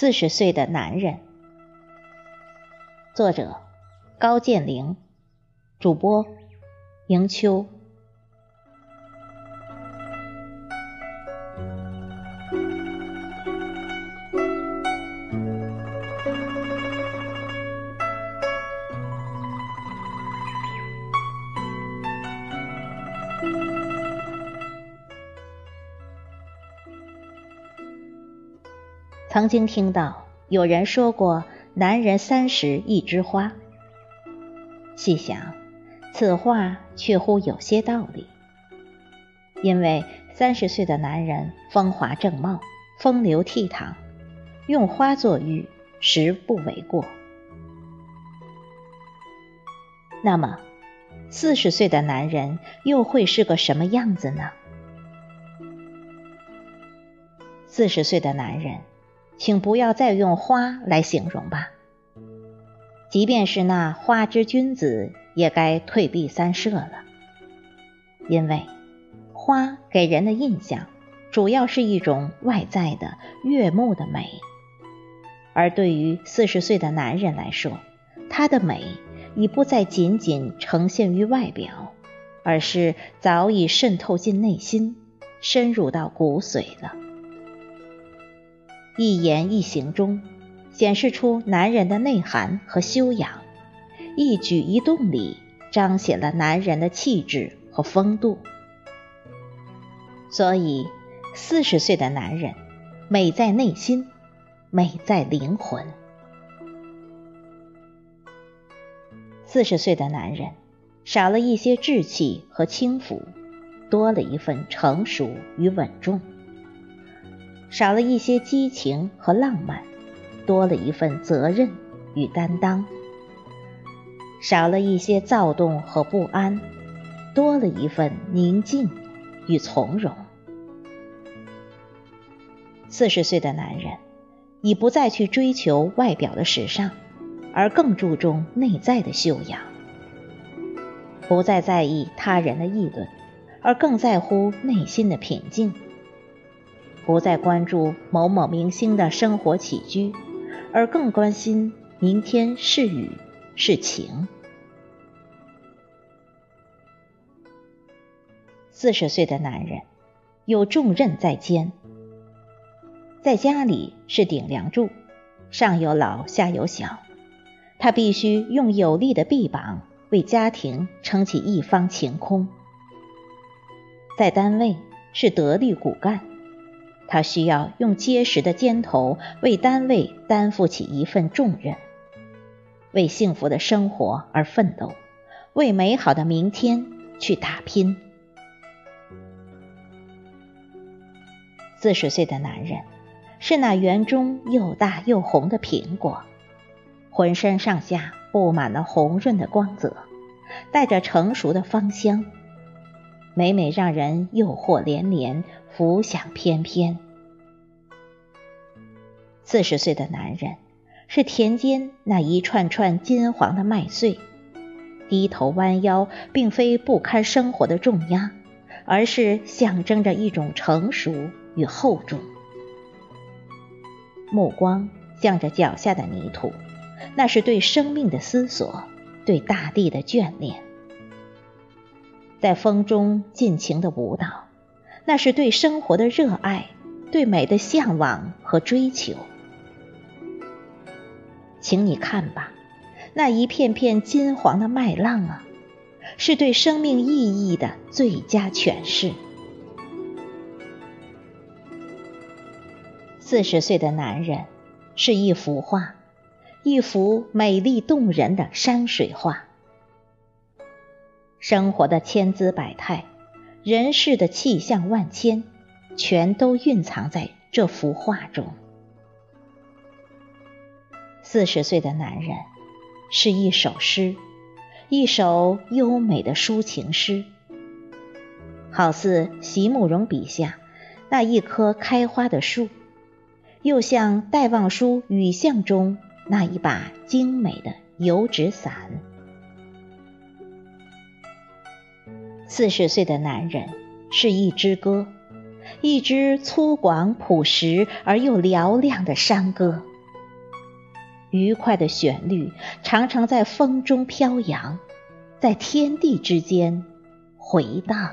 四十岁的男人，作者高建玲，主播迎秋。曾经听到有人说过“男人三十一枝花”，细想，此话确乎有些道理。因为三十岁的男人风华正茂、风流倜傥，用花作喻实不为过。那么，四十岁的男人又会是个什么样子呢？四十岁的男人。请不要再用花来形容吧，即便是那花之君子，也该退避三舍了。因为花给人的印象，主要是一种外在的悦目的美，而对于四十岁的男人来说，他的美已不再仅仅呈现于外表，而是早已渗透进内心，深入到骨髓了。一言一行中，显示出男人的内涵和修养；一举一动里，彰显了男人的气质和风度。所以，四十岁的男人，美在内心，美在灵魂。四十岁的男人，少了一些稚气和轻浮，多了一份成熟与稳重。少了一些激情和浪漫，多了一份责任与担当；少了一些躁动和不安，多了一份宁静与从容。四十岁的男人已不再去追求外表的时尚，而更注重内在的修养；不再在意他人的议论，而更在乎内心的平静。不再关注某某明星的生活起居，而更关心明天是雨是晴。四十岁的男人有重任在肩，在家里是顶梁柱，上有老下有小，他必须用有力的臂膀为家庭撑起一方晴空。在单位是得力骨干。他需要用结实的肩头为单位担负起一份重任，为幸福的生活而奋斗，为美好的明天去打拼。四十岁的男人是那园中又大又红的苹果，浑身上下布满了红润的光泽，带着成熟的芳香。每每让人诱惑连连，浮想翩翩。四十岁的男人是田间那一串串金黄的麦穗，低头弯腰，并非不堪生活的重压，而是象征着一种成熟与厚重。目光向着脚下的泥土，那是对生命的思索，对大地的眷恋。在风中尽情的舞蹈，那是对生活的热爱，对美的向往和追求。请你看吧，那一片片金黄的麦浪啊，是对生命意义的最佳诠释。四十岁的男人是一幅画，一幅美丽动人的山水画。生活的千姿百态，人世的气象万千，全都蕴藏在这幅画中。四十岁的男人是一首诗，一首优美的抒情诗，好似席慕容笔下那一棵开花的树，又像戴望舒雨巷中那一把精美的油纸伞。四十岁的男人是一支歌一支粗犷朴实而又嘹亮的山歌。愉快的旋律常常在风中飘扬在天地之间回荡。